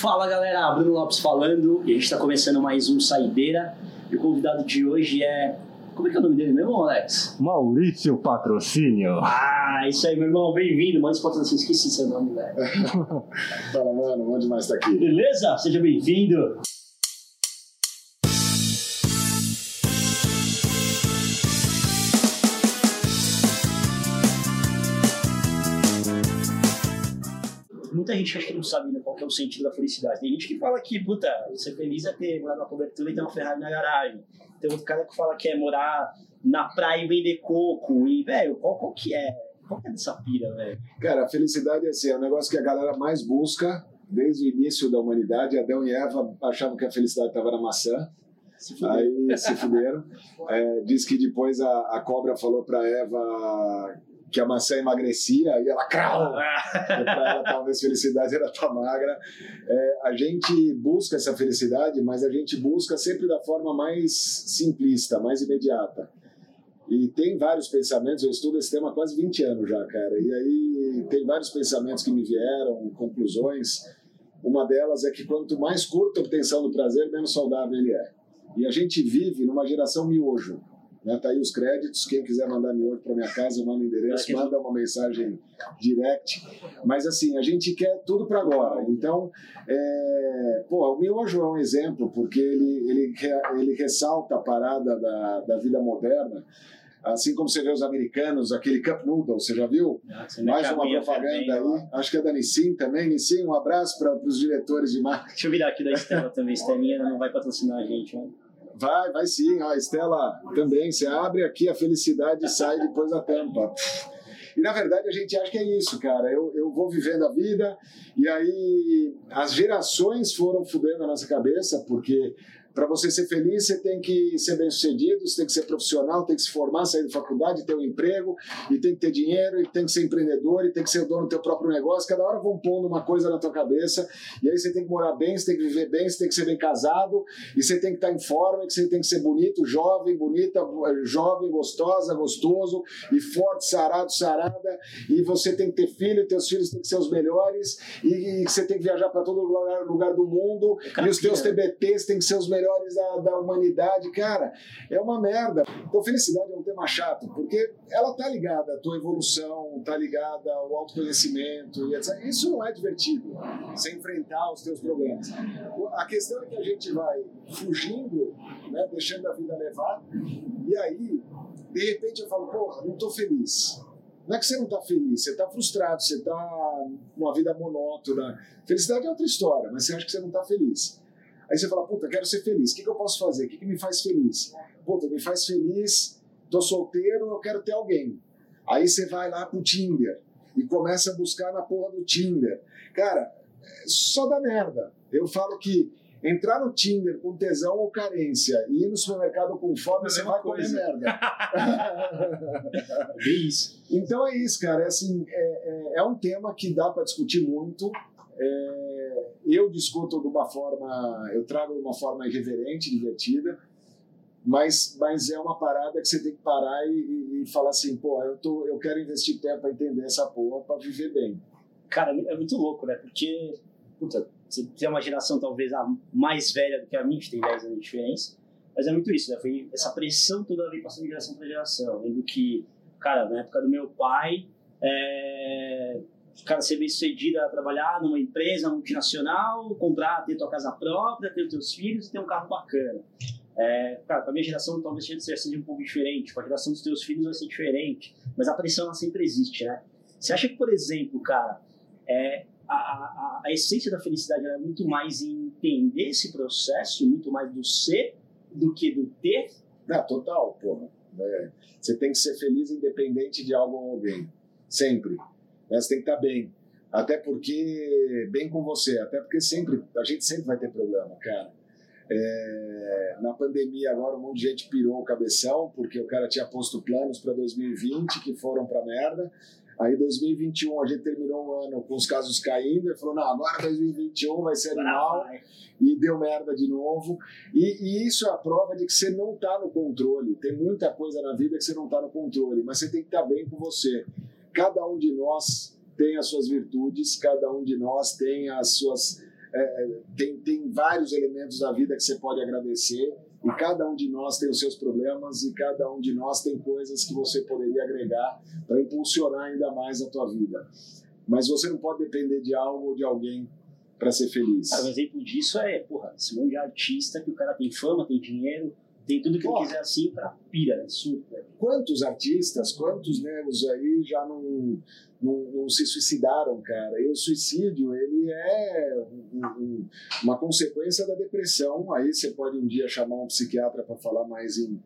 Fala galera, Bruno Lopes falando e a gente está começando mais um Saideira. E o convidado de hoje é. Como é que é o nome dele mesmo, Alex? Maurício Patrocínio. Ah, isso aí, meu irmão, bem-vindo. Maurício Patrocínio, esqueci seu nome, velho. Fala, mano, bom demais estar aqui. Beleza? Seja bem-vindo. Muita gente acha que não sabe né, qual é o sentido da felicidade. Tem gente que fala que, puta, ser feliz é ter morar numa cobertura e ter uma Ferrari na garagem. Tem outro cara que fala que é morar na praia e vender coco. E, velho, qual, qual que é? Qual que é dessa pira, velho? Cara, a felicidade é assim, é um negócio que a galera mais busca desde o início da humanidade. Adão e Eva achavam que a felicidade estava na maçã. Se aí se fuderam. É, diz que depois a, a cobra falou para Eva que a maçã emagrecia e ela crau. para ela talvez felicidade era estar magra. É, a gente busca essa felicidade, mas a gente busca sempre da forma mais simplista, mais imediata. E tem vários pensamentos, eu estudo esse tema há quase 20 anos já, cara. E aí tem vários pensamentos que me vieram, conclusões. Uma delas é que quanto mais curta a obtenção do prazer, menos saudável ele é. E a gente vive numa geração miojo né? Tá aí os créditos. Quem quiser mandar miojo para minha casa, manda o endereço, manda uma mensagem direct. Mas assim, a gente quer tudo para agora. Então, é... Pô, o miojo é um exemplo, porque ele, ele, ele ressalta a parada da, da vida moderna. Assim como você vê os americanos, aquele Cup Noodle, você já viu? Ah, Mais uma propaganda aí. Acho que é da Nissin também. Nissin, um abraço para os diretores de marketing. Deixa eu virar aqui da Estela também. Estelinha não vai patrocinar a gente, mano. Vai, vai sim. A Estela também. Você abre aqui, a felicidade sai depois da tampa. E na verdade a gente acha que é isso, cara. Eu, eu vou vivendo a vida e aí as gerações foram fudendo a nossa cabeça, porque para você ser feliz, você tem que ser bem sucedido, você tem que ser profissional, tem que se formar, sair da faculdade, ter um emprego, e tem que ter dinheiro, e tem que ser empreendedor, e tem que ser dono do teu próprio negócio. Cada hora vão pondo uma coisa na tua cabeça, e aí você tem que morar bem, você tem que viver bem, você tem que ser bem casado, e você tem que estar em forma, e você tem que ser bonito, jovem, bonita, jovem, gostosa, gostoso, e forte, sarado, sarada, e você tem que ter filho, e teus filhos têm que ser os melhores, e, e você tem que viajar para todo lugar, lugar do mundo, e os teus TBTs têm que ser os melhores melhores da, da humanidade. Cara, é uma merda. Então, felicidade é um tema chato, porque ela tá ligada à tua evolução, tá ligada ao autoconhecimento e etc. Isso não é divertido, sem enfrentar os teus problemas. A questão é que a gente vai fugindo, né, deixando a vida levar, e aí, de repente, eu falo, porra, não tô feliz. Não é que você não está feliz, você está frustrado, você está numa vida monótona. Felicidade é outra história, mas você acha que você não está feliz. Aí você fala, puta, quero ser feliz. O que, que eu posso fazer? O que, que me faz feliz? Puta, me faz feliz, tô solteiro, eu quero ter alguém. Aí você vai lá pro Tinder e começa a buscar na porra do Tinder. Cara, só dá merda. Eu falo que entrar no Tinder com tesão ou carência e ir no supermercado com fome, é você vai comer merda. é isso. Então é isso, cara. É, assim, é, é, é um tema que dá para discutir muito. É, eu discuto de uma forma, eu trago de uma forma irreverente, divertida, mas, mas é uma parada que você tem que parar e, e, falar assim, pô, eu, tô, eu quero investir tempo para entender essa porra para viver bem. Cara, é muito louco, né? Porque, puta, você tem uma geração talvez a mais velha do que a minha, que tem 10 anos de diferença, mas é muito isso, né? Foi essa pressão toda vez passando de geração para geração. Eu lembro que, cara, na época do meu pai, é cara ser bem sucedido a trabalhar numa empresa multinacional, comprar, ter tua casa própria, ter os teus filhos e ter um carro bacana. É, cara, com a minha geração talvez seja um pouco diferente, com a geração dos teus filhos vai ser diferente, mas a pressão ela sempre existe, né? Você acha que, por exemplo, cara, é, a, a, a essência da felicidade é muito mais em entender esse processo, muito mais do ser do que do ter? Não, total, porra. É, você tem que ser feliz independente de algo ou alguém. Sempre. Né? Você tem que estar bem. Até porque, bem com você, até porque sempre, a gente sempre vai ter problema, cara. É, na pandemia agora um monte de gente pirou o cabeção porque o cara tinha posto planos para 2020 que foram para merda. Aí 2021 a gente terminou o ano com os casos caindo e falou não agora 2021 vai ser animal e deu merda de novo. E, e, isso é a prova de que você não está no controle. Tem muita coisa na vida que você não está no controle, mas você tem que estar tá bem com você cada um de nós tem as suas virtudes, cada um de nós tem as suas é, tem, tem vários elementos da vida que você pode agradecer e cada um de nós tem os seus problemas e cada um de nós tem coisas que você poderia agregar para impulsionar ainda mais a tua vida. Mas você não pode depender de algo ou de alguém para ser feliz. Cara, um exemplo disso é, porra, esse monte de artista que o cara tem fama, tem dinheiro, tem tudo que ele quiser assim, o cara pira, né? Super. Quantos artistas, quantos negros aí já não, não, não, se suicidaram, cara? E o suicídio, ele é um, um, uma consequência da depressão. Aí você pode um dia chamar um psiquiatra para falar mais em,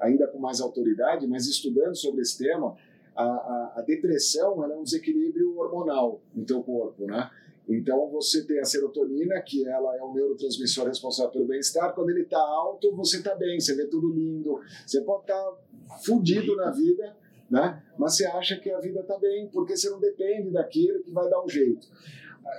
ainda com mais autoridade, mas estudando sobre esse tema, a, a, a depressão é um desequilíbrio hormonal no teu corpo, né? Então você tem a serotonina, que ela é o neurotransmissor responsável pelo bem-estar. Quando ele está alto, você está bem, você vê tudo lindo. Você pode estar tá fudido na vida, né? Mas você acha que a vida está bem, porque você não depende daquilo que vai dar um jeito.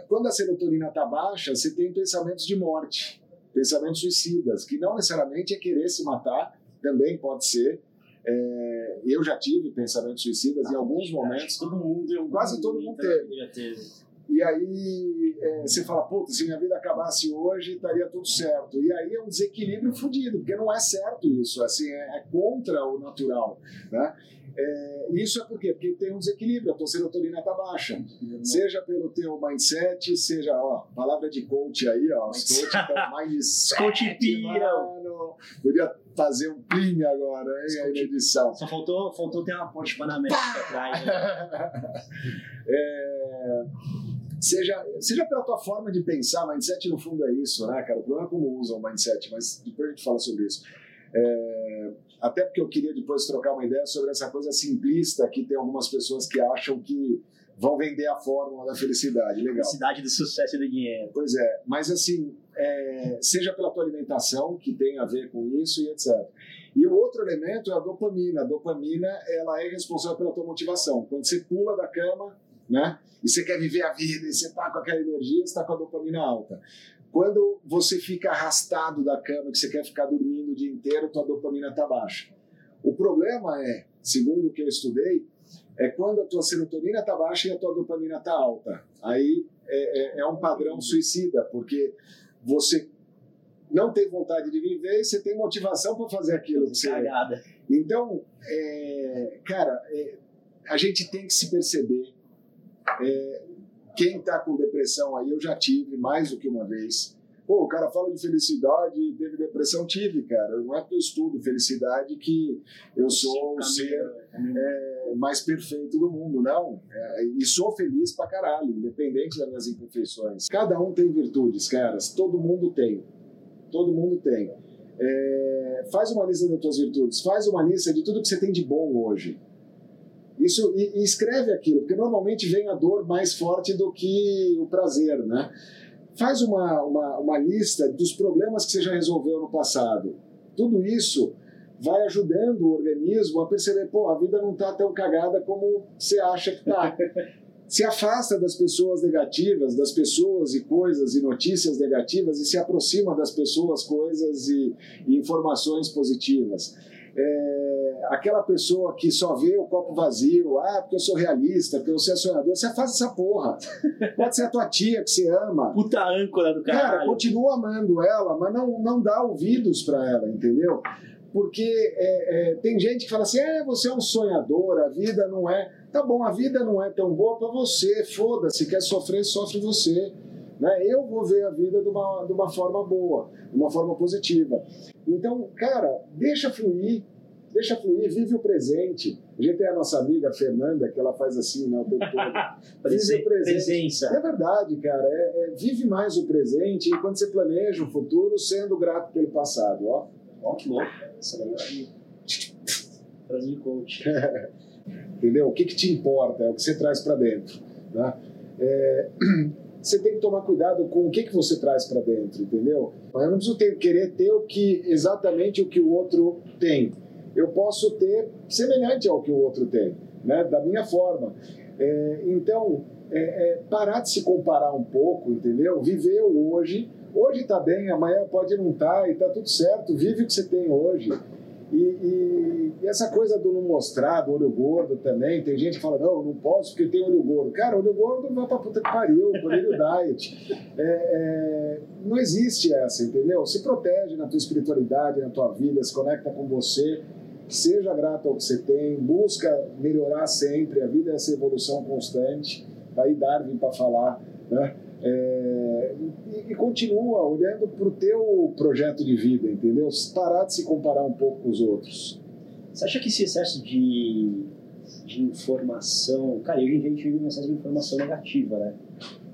Quando a serotonina está baixa, você tem pensamentos de morte, pensamentos suicidas, que não necessariamente é querer se matar, também pode ser. É, eu já tive pensamentos suicidas em alguns momentos. Todo mundo, quase todo mundo teve. E aí é, você fala, puta, se minha vida acabasse hoje, estaria tudo certo. E aí é um desequilíbrio fodido, porque não é certo isso, assim, é, é contra o natural, né? É, isso é por quê? Porque tem um desequilíbrio, a tua serotonina está baixa. Seja pelo teu mindset, seja, ó, palavra de coach aí, ó, os coach estão mais... coach pira! Podia fazer um plim agora, hein, aí na edição. Só faltou, faltou ter uma ponte panamérica atrás. Né? é seja, seja pela tua forma de pensar, mindset no fundo é isso, né, cara? O problema é como usa o mindset, mas depois a gente fala sobre isso. É, até porque eu queria depois trocar uma ideia sobre essa coisa simplista que tem algumas pessoas que acham que vão vender a fórmula da felicidade. Legal. Felicidade do sucesso e do dinheiro. Pois é, mas assim, é, seja pela tua alimentação, que tem a ver com isso e etc. E o outro elemento é a dopamina. A dopamina ela é responsável pela tua motivação. Quando você pula da cama, né? E você quer viver a vida, e você está com aquela energia, você está com a dopamina alta. Quando você fica arrastado da cama, que você quer ficar dormindo o dia inteiro, tua dopamina está baixa. O problema é, segundo o que eu estudei, é quando a tua serotonina está baixa e a tua dopamina está alta. Aí é, é, é, um padrão suicida, porque você não tem vontade de viver e você tem motivação para fazer aquilo. Que você... Então, é, cara, é, a gente tem que se perceber é, quem está com depressão aí, eu já tive mais do que uma vez. Pô, o cara fala de felicidade, teve depressão, tive, cara. Não é porque eu estudo felicidade que eu sou o ser é, mais perfeito do mundo, não. É, e sou feliz pra caralho, independente das minhas imperfeições. Cada um tem virtudes, caras. Todo mundo tem. Todo mundo tem. É, faz uma lista das tuas virtudes, faz uma lista de tudo que você tem de bom hoje. Isso, e, e, escreve aquilo, porque normalmente vem a dor mais forte do que o prazer, né? Faz uma, uma, uma lista dos problemas que você já resolveu no passado. Tudo isso vai ajudando o organismo a perceber, pô, a vida não está tão cagada como você acha que está. se afasta das pessoas negativas, das pessoas e coisas e notícias negativas e se aproxima das pessoas, coisas e, e informações positivas. É, aquela pessoa que só vê o copo vazio, ah, porque eu sou realista, porque você é sonhador, você faz essa porra. Pode ser a tua tia que você ama. Puta âncora do caralho. Cara, continua amando ela, mas não, não dá ouvidos para ela, entendeu? Porque é, é, tem gente que fala assim: é, você é um sonhador, a vida não é. Tá bom, a vida não é tão boa para você, foda-se, quer sofrer, sofre você. Né? Eu vou ver a vida de uma, de uma forma boa, de uma forma positiva. Então, cara, deixa fluir, deixa fluir, vive o presente. A gente tem a nossa amiga Fernanda, que ela faz assim né, o tempo todo. vive o presente. É verdade, cara. É, é, vive mais o presente e quando você planeja o futuro, sendo grato pelo passado. Ó, ó que louco. Essa Frase de coach. Entendeu? O que, que te importa? É o que você traz para dentro. Né? É, você tem que tomar cuidado com o que, que você traz para dentro, entendeu? Eu não preciso ter, querer ter o que exatamente o que o outro tem. Eu posso ter semelhante ao que o outro tem, né? da minha forma. É, então, é, é, parar de se comparar um pouco, entendeu? Viver o hoje. Hoje está bem, amanhã pode não estar tá, e está tudo certo. Vive o que você tem hoje. E, e, e, essa coisa do não mostrar, do olho gordo também, tem gente que fala, não, não posso porque tem olho gordo. Cara, olho gordo vai pra puta que pariu, olho diet. É, é, não existe essa, entendeu? Se protege na tua espiritualidade, na tua vida, se conecta com você, seja grato ao que você tem, busca melhorar sempre, a vida é essa evolução constante. Tá aí Darwin para falar, né? É, e, e, continua olhando para o teu projeto de vida, entendeu? Parar de se comparar um pouco com os outros. Você acha que esse excesso de, de informação. Cara, hoje em dia a gente vive um excesso de informação negativa, né?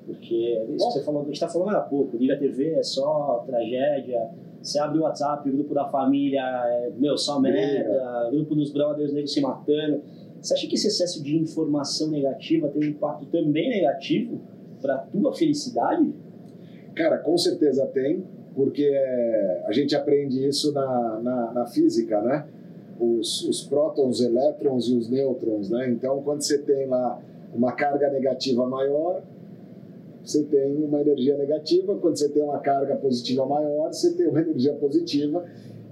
Porque é isso que você falou, a gente está falando há pouco, liga a TV, é só tragédia. Você abre o WhatsApp, o grupo da família, é, meu, só merda, grupo dos brothers negros se matando. Você acha que esse excesso de informação negativa tem um impacto também negativo para a tua felicidade? Cara, com certeza tem, porque a gente aprende isso na, na, na física, né? Os, os prótons, elétrons e os nêutrons, né? Então, quando você tem lá uma carga negativa maior, você tem uma energia negativa. Quando você tem uma carga positiva maior, você tem uma energia positiva.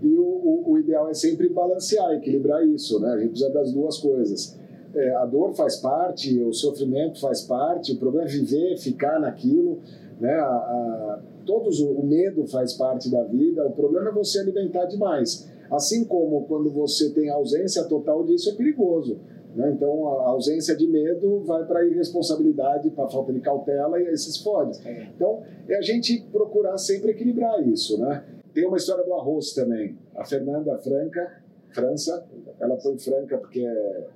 E o, o, o ideal é sempre balancear, equilibrar isso, né? A gente precisa das duas coisas é, a dor faz parte, o sofrimento faz parte, o problema é viver, ficar naquilo, né? A, a, todos o, o medo faz parte da vida. O problema é você alimentar demais. Assim como quando você tem ausência total disso é perigoso. Né? Então a ausência de medo vai para a irresponsabilidade, para a falta de cautela e aí se fode. É. Então é a gente procurar sempre equilibrar isso, né? Tem uma história do arroz também. A Fernanda Franca, França, ela foi franca porque é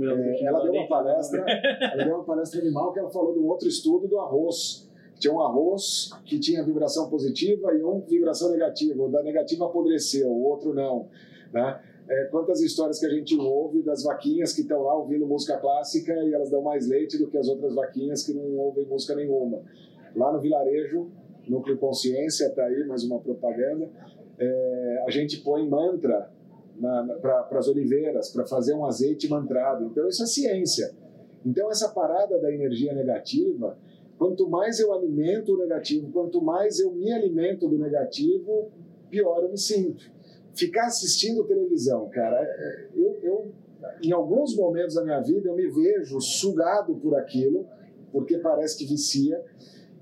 é, é, é ela deu uma palestra, ela deu uma palestra animal que ela falou de um outro estudo do arroz. Tinha um arroz que tinha vibração positiva e um vibração negativa. O da negativa apodreceu, o outro não. Né? É, quantas histórias que a gente ouve das vaquinhas que estão lá ouvindo música clássica e elas dão mais leite do que as outras vaquinhas que não ouvem música nenhuma. Lá no vilarejo, Núcleo Consciência, está aí mais uma propaganda, é, a gente põe mantra para as oliveiras, para fazer um azeite mantrado. Então, isso é ciência. Então, essa parada da energia negativa, quanto mais eu alimento o negativo, quanto mais eu me alimento do negativo, pior eu me sinto. Ficar assistindo televisão, cara, é, eu, eu em alguns momentos da minha vida eu me vejo sugado por aquilo, porque parece que vicia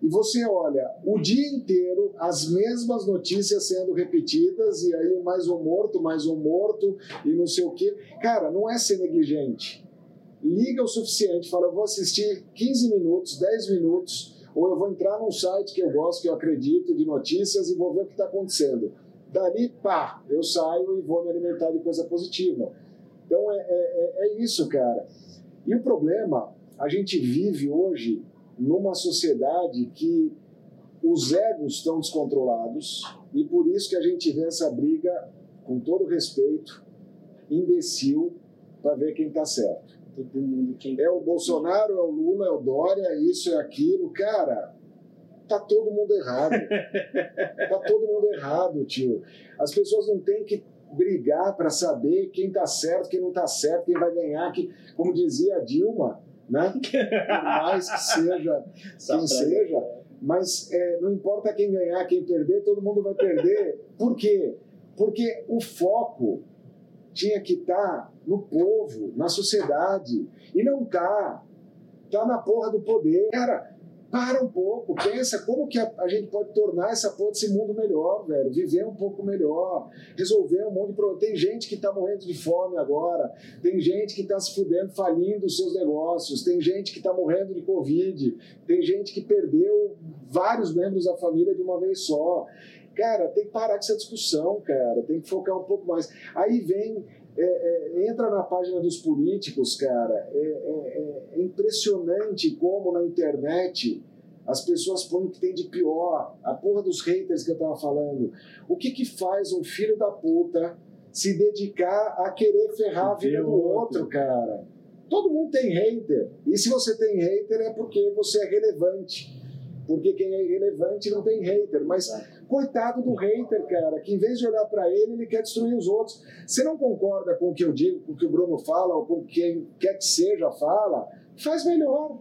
e você olha o dia inteiro as mesmas notícias sendo repetidas, e aí mais um morto, mais um morto, e não sei o quê. Cara, não é ser negligente. Liga o suficiente, fala, eu vou assistir 15 minutos, 10 minutos, ou eu vou entrar num site que eu gosto, que eu acredito, de notícias, e vou ver o que está acontecendo. Dali, pá, eu saio e vou me alimentar de coisa positiva. Então é, é, é, é isso, cara. E o problema, a gente vive hoje numa sociedade que os egos estão descontrolados e por isso que a gente vê essa briga, com todo respeito, imbecil, para ver quem está certo. É o Bolsonaro, é o Lula, é o Dória, isso é aquilo. Cara, tá todo mundo errado. tá todo mundo errado, tio. As pessoas não têm que brigar para saber quem tá certo, quem não tá certo, quem vai ganhar. Que, como dizia a Dilma, né? Por mais que seja quem seja, mas é, não importa quem ganhar, quem perder, todo mundo vai perder. Por quê? Porque o foco tinha que estar tá no povo, na sociedade, e não tá. Tá na porra do poder. Cara, para um pouco, pensa como que a, a, gente pode tornar essa porra desse mundo melhor, velho. Viver um pouco melhor, resolver um monte de problemas. Tem gente que está morrendo de fome agora, tem gente que está se fudendo, falindo os seus negócios, tem gente que está morrendo de Covid, tem gente que perdeu vários membros da família de uma vez só. Cara, tem que parar com essa discussão, cara. Tem que focar um pouco mais. Aí vem é, é, entra na página dos políticos, cara. É, é, é, impressionante como na internet as pessoas põem o que tem de pior. A porra dos haters que eu tava falando. O que que faz um filho da puta se dedicar a querer ferrar a vida do outro, cara? Todo mundo tem hater. E se você tem hater é porque você é relevante. Porque quem é irrelevante não tem hater. Mas coitado do hater, cara, que em vez de olhar para ele, ele quer destruir os outros. Você não concorda com o que eu digo, com o que o Bruno fala, ou com quem quer que seja fala, faz melhor.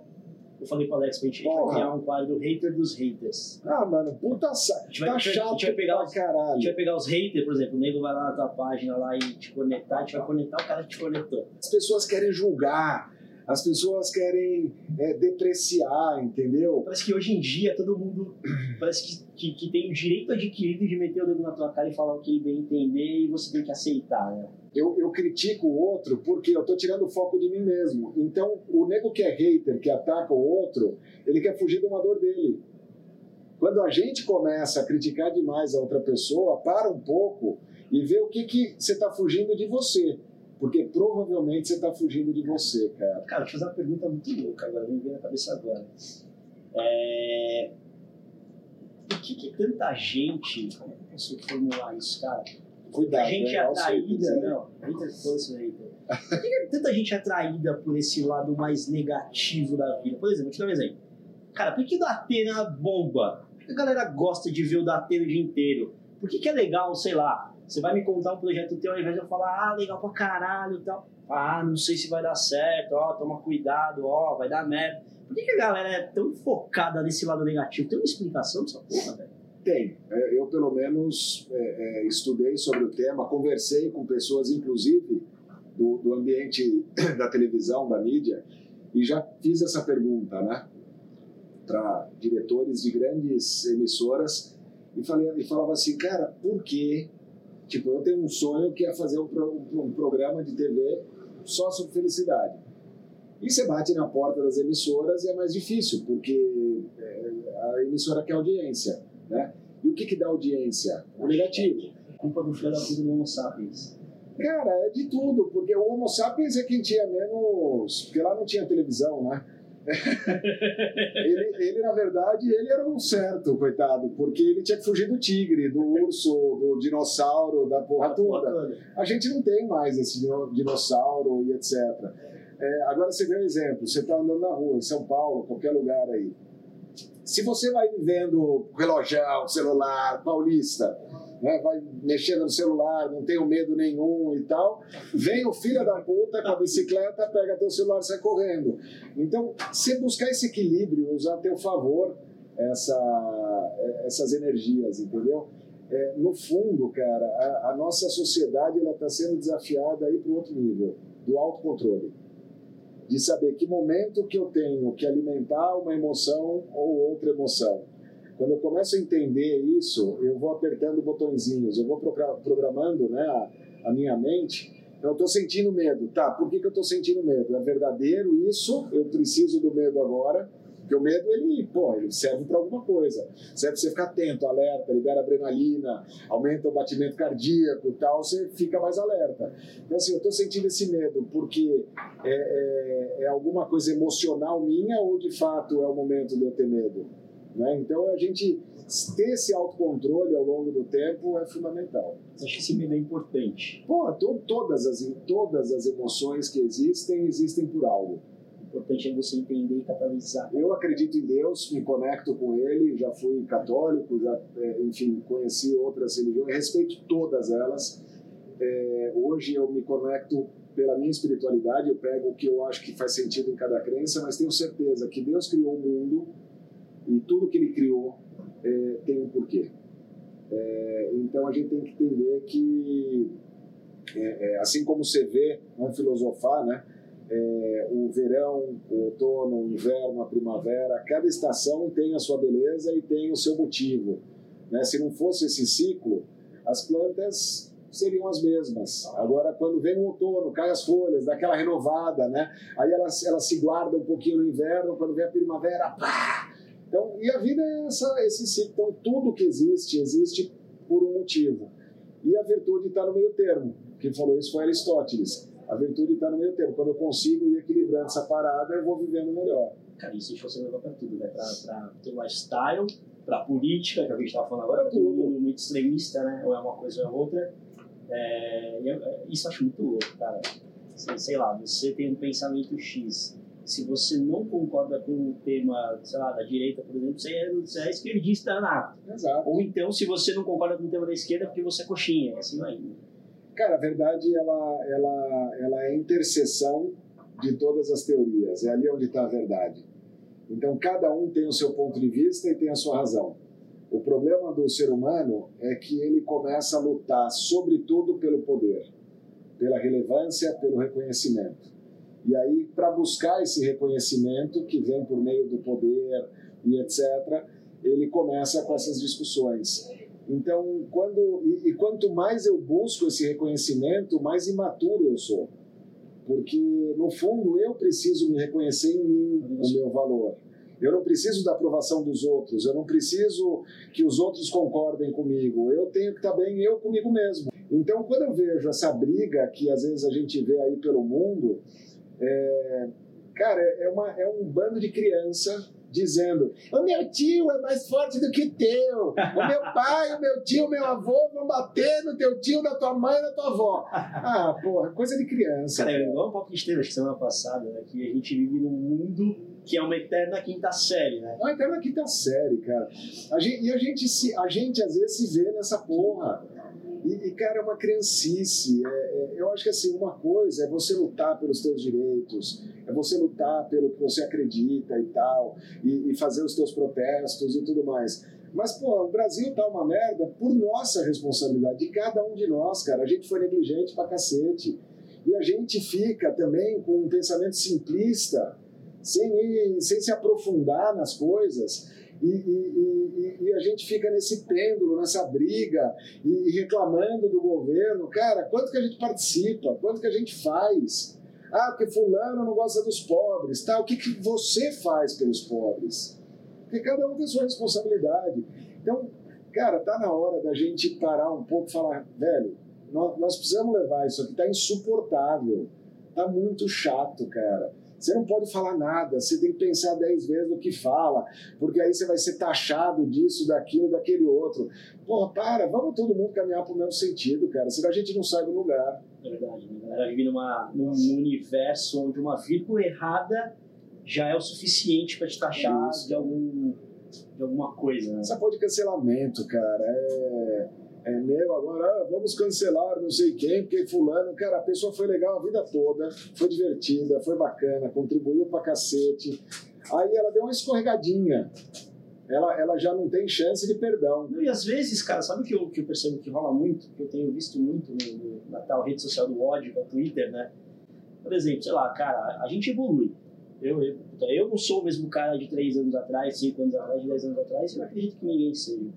Eu falei pro Alex pra gente, a Porra. criar um quadro hater dos haters. Ah, mano, puta saco. A vai- Tá a gente vai- a chato gente vai pegar pra os- A caralho. gente vai pegar os haters, por exemplo, o nego vai lá na tua página lá e te conectar, a gente vai conectar o cara que te conectou. As pessoas querem julgar, as pessoas querem é, depreciar, entendeu? Parece que hoje em dia todo mundo parece que, que, que tem o direito adquirido de meter o dedo na tua cara e falar o que ele bem entender e você tem que aceitar, né? Eu, eu critico o outro porque eu tô tirando o foco de mim mesmo. Então, o nego que é hater, que ataca o outro, ele quer fugir de uma dor dele. Quando a gente começa a criticar demais a outra pessoa, para um pouco e vê o que, que você está fugindo de você. Porque provavelmente você está fugindo de você, cara. Cara, deixa eu fazer uma pergunta muito louca agora, me veio na cabeça agora. É... Por que, que tanta gente. Como é que eu posso formular isso, cara? Cuidado, Tanta gente né? Atraída. aí. Não, foi isso aí. Por que, que tanta gente atraída por esse lado mais negativo da vida? Por exemplo, vou te dar um exemplo. Cara, por que o Datena bomba? Por que a galera gosta de ver o Datena o dia inteiro? Por que, que é legal, sei lá, você vai me contar um projeto teu ao invés de eu falar, ah, legal pra caralho e tal. Ah, não sei se vai dar certo, ó, toma cuidado, ó, vai dar merda. Por que, que a galera é tão focada nesse lado negativo? Tem uma explicação dessa porra, velho? Tem. É, Eu, pelo menos, é, é, estudei sobre o tema, conversei com pessoas, inclusive, do, do ambiente da televisão, da mídia, e já fiz essa pergunta, né? Para diretores de grandes emissoras, e, falei, e falava assim, cara, por que? Tipo, eu tenho um sonho que é fazer um, pro- um programa de TV só sobre felicidade. E você bate na porta das emissoras e é mais difícil, porque é, a emissora quer audiência, né? E o que, que dá audiência? O negativo. Culpa do filho da puta do Homo sapiens. Cara, é de tudo, porque o Homo sapiens é quem tinha menos. Porque lá não tinha televisão, né? Ele, ele, na verdade, ele era um certo, coitado, porque ele tinha que fugir do tigre, do urso, do dinossauro, da porra toda. A gente não tem mais esse dino- dinossauro e etc. É, agora você vê um exemplo: você está andando na rua, em São Paulo, qualquer lugar aí. Se você vai vendo relojão, celular, paulista, né, vai mexendo no celular, não tem medo nenhum e tal, vem o filho da puta com a bicicleta, pega teu celular e sai correndo. Então, você buscar esse equilíbrio, usar a teu favor essa, essas energias, entendeu? É, no fundo, cara, a, a nossa sociedade está sendo desafiada aí para outro nível, do autocontrole. De saber que momento que eu tenho que alimentar uma emoção ou outra emoção. Quando eu começo a entender isso, eu vou apertando botõezinhos, eu vou progra- programando né, a, a minha mente. Então, eu estou sentindo medo. Tá, por que, que eu estou sentindo medo? É verdadeiro isso? Eu preciso do medo agora? Porque o medo, ele, pô, ele serve para alguma coisa. Serve para você ficar atento, alerta, libera adrenalina, aumenta o batimento cardíaco e tal, você fica mais alerta. Então, assim, eu estou sentindo esse medo porque é, é, é alguma coisa emocional minha ou, de fato, é o momento de eu ter medo? Né? Então, a gente ter esse autocontrole ao longo do tempo é fundamental. Você acha que esse medo é importante? Pô, to, todas, as, todas as emoções que existem, existem por algo. O importante é você entender e catalisar. Eu acredito em Deus, me conecto com Ele, já fui católico, já, é, enfim, conheci outras religiões, respeito todas elas. É, hoje eu me conecto pela minha espiritualidade, eu pego o que eu acho que faz sentido em cada crença, mas tenho certeza que Deus criou o mundo e tudo que Ele criou é, tem um porquê. É, então a gente tem que entender que, é, é, assim como você vê, vamos filosofar, né? É, o verão, o outono, o inverno, a primavera, cada estação tem a sua beleza e tem o seu motivo. Né? Se não fosse esse ciclo, as plantas seriam as mesmas. Agora, quando vem o outono, cai as folhas, dá aquela renovada, né? aí ela, ela se guarda um pouquinho no inverno, quando vem a primavera, pá! Então, e a vida é essa, esse ciclo. Então, tudo que existe, existe por um motivo. E a virtude está no meio termo. Quem falou isso foi Aristóteles. A virtude está no meio termo. Quando eu consigo ir equilibrando essa parada, eu vou vivendo melhor. Cara, isso você levar pra tudo, né? Pra, pra teu lifestyle, pra política, que a gente tava falando agora, todo tudo. muito extremista, né? Ou é uma coisa ou é outra. É, eu- isso eu acho muito louco, cara. Sei, sei lá, você tem um pensamento X. Se você não concorda com o tema, sei lá, da direita, por exemplo, você é, você é esquerdista nato. Exato. Ou então, se você não concorda com o tema da esquerda, é porque você é coxinha, assim vai. Cara, a verdade, ela, ela, ela é a interseção de todas as teorias. É ali onde está a verdade. Então, cada um tem o seu ponto de vista e tem a sua razão. O problema do ser humano é que ele começa a lutar, sobretudo, pelo poder, pela relevância, pelo reconhecimento. E aí, para buscar esse reconhecimento que vem por meio do poder e etc., ele começa com essas discussões. Então, quando e, e quanto mais eu busco esse reconhecimento, mais imaturo eu sou porque no fundo eu preciso me reconhecer em mim, no meu valor. Eu não preciso da aprovação dos outros, eu não preciso que os outros concordem comigo, eu tenho que estar bem eu comigo mesmo. Então, quando eu vejo essa briga que às vezes a gente vê aí pelo mundo, é, cara, é, uma, é um bando de criança dizendo: o meu tio é mais forte do que teu, o meu pai, o meu tio, o meu avô vão bater no teu tio, na tua mãe, na tua avó. Ah, porra, coisa de criança. Cara, é igual um a gente teve semana passada, né, que a gente vive num mundo que é uma eterna quinta série, né? É uma eterna quinta série, cara. A gente, e a gente, se, a gente às vezes se vê nessa porra. E, e, cara, é uma criancice. É, é, eu acho que assim, uma coisa é você lutar pelos teus direitos, é você lutar pelo que você acredita e tal, e, e fazer os teus protestos e tudo mais. Mas, pô, o Brasil tá uma merda por nossa responsabilidade, de cada um de nós, cara. A gente foi negligente pra cacete. E a gente fica também com um pensamento simplista, sem, ir, sem se aprofundar nas coisas. E, e, e, a gente fica nesse pêndulo, nessa briga e, reclamando do governo. Cara, quanto que a gente participa? Quanto que a gente faz? Ah, porque fulano não gosta dos pobres. Tá? O que, que você faz pelos pobres? Porque cada um tem sua responsabilidade. Então, cara, tá na hora da gente parar um pouco e falar, velho, nós, nós precisamos levar isso aqui, tá insuportável. Tá muito chato, cara você não pode falar nada, você tem que pensar dez vezes no que fala, porque aí você vai ser taxado disso, daquilo, daquele outro. Porra, para, vamos todo mundo caminhar para o mesmo sentido, cara, senão a gente não sai do lugar. É verdade, né? A galera vive numa, num universo onde uma vírgula errada já é o suficiente para te taxar de, algum, de alguma coisa. Né? Essa porra de cancelamento, cara, é é meu, agora ah, vamos cancelar não sei quem, porque fulano, cara, a pessoa foi legal a vida toda, foi divertida, foi bacana, contribuiu pra cacete. Aí ela deu uma escorregadinha. Ela, ela já não tem chance de perdão. E às vezes, cara, sabe o que eu, que eu percebo que rola muito, que eu tenho visto muito no, no, na tal rede social do ódio, que é Twitter, né? Por exemplo, sei lá, cara, a gente evolui. Eu, eu, eu não sou o mesmo cara de 3 anos atrás, 5 anos atrás, de 10 anos atrás, eu não acredito que ninguém seja.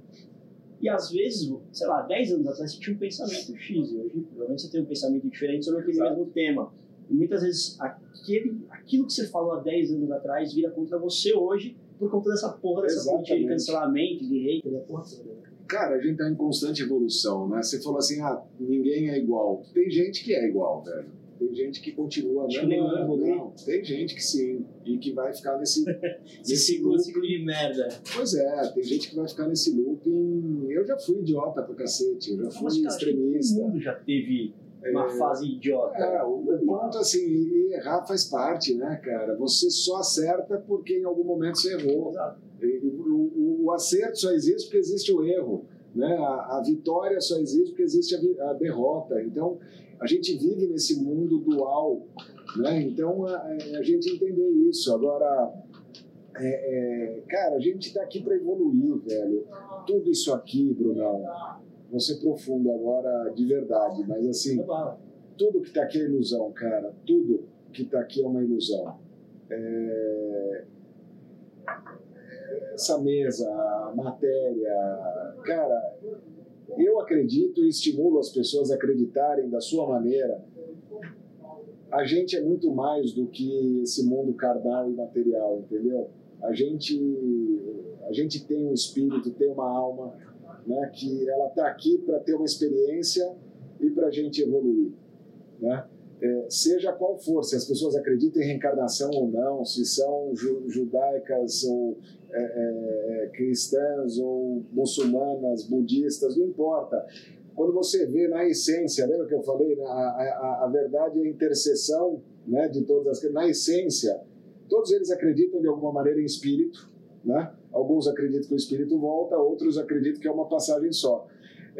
E às vezes, sei lá, 10 anos atrás você tinha um pensamento X, hoje provavelmente você tem um pensamento diferente sobre aquele Exato. mesmo tema. E muitas vezes aquele, aquilo que você falou há 10 anos atrás vira contra você hoje por conta dessa porra, dessa Exatamente. política de cancelamento, de hater, da porra toda. Né? Cara, a gente tá em constante evolução, né? Você falou assim, ah, ninguém é igual. Tem gente que é igual, velho. Tem gente que continua não, não, não, tem gente que sim, e que vai ficar nesse, nesse ciclo, ciclo de merda. Pois é, tem gente que vai ficar nesse looping. Eu já fui idiota pra cacete, eu já fui Mas, cara, extremista. Todo mundo já teve uma é, fase idiota. É, o, o ponto assim, errar faz parte, né, cara? Você só acerta porque em algum momento você errou. Exato. E, o, o, o acerto só existe porque existe o erro. Né? A, a vitória só existe porque existe a, a derrota. Então, a gente vive nesse mundo dual, né? Então a, a gente entender isso. Agora, é, é, cara, a gente está aqui para evoluir, velho. Tudo isso aqui, Brunão, vou ser profundo agora de verdade, mas assim, tudo que está aqui é ilusão, cara. Tudo que está aqui é uma ilusão. É, essa mesa, a matéria, cara, eu acredito e estimulo as pessoas a acreditarem da sua maneira. A gente é muito mais do que esse mundo carnal e material, entendeu? A gente, a gente tem um espírito, tem uma alma, né? Que ela está aqui para ter uma experiência e para a gente evoluir, né? É, seja qual for, se as pessoas acreditam em reencarnação ou não, se são ju judaicas ou é, é, é, cristãs ou muçulmanas, budistas, não importa. Quando você vê na essência, lembra que eu falei, né, a, a, a verdade é a interseção né, de todas as na essência, todos eles acreditam de alguma maneira em espírito, né? Alguns acreditam que o espírito volta, outros acreditam que é uma passagem só.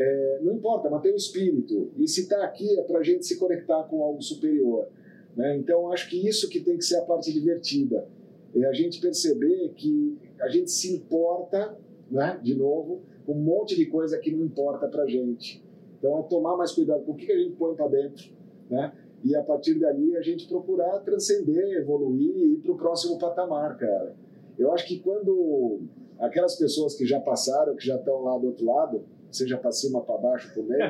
É, não importa, mas tem o espírito. E se está aqui é para a gente se conectar com algo superior. Né? Então, acho que isso que tem que ser a parte divertida é a gente perceber que a gente se importa, né, de novo, com um monte de coisa que não importa para gente. Então é tomar mais cuidado com o que a gente põe para dentro, né? E a partir dali a gente procurar transcender, evoluir e ir para o próximo patamar, cara. Eu acho que quando aquelas pessoas que já passaram, que já estão lá do outro lado, seja para cima, para baixo, para o meio,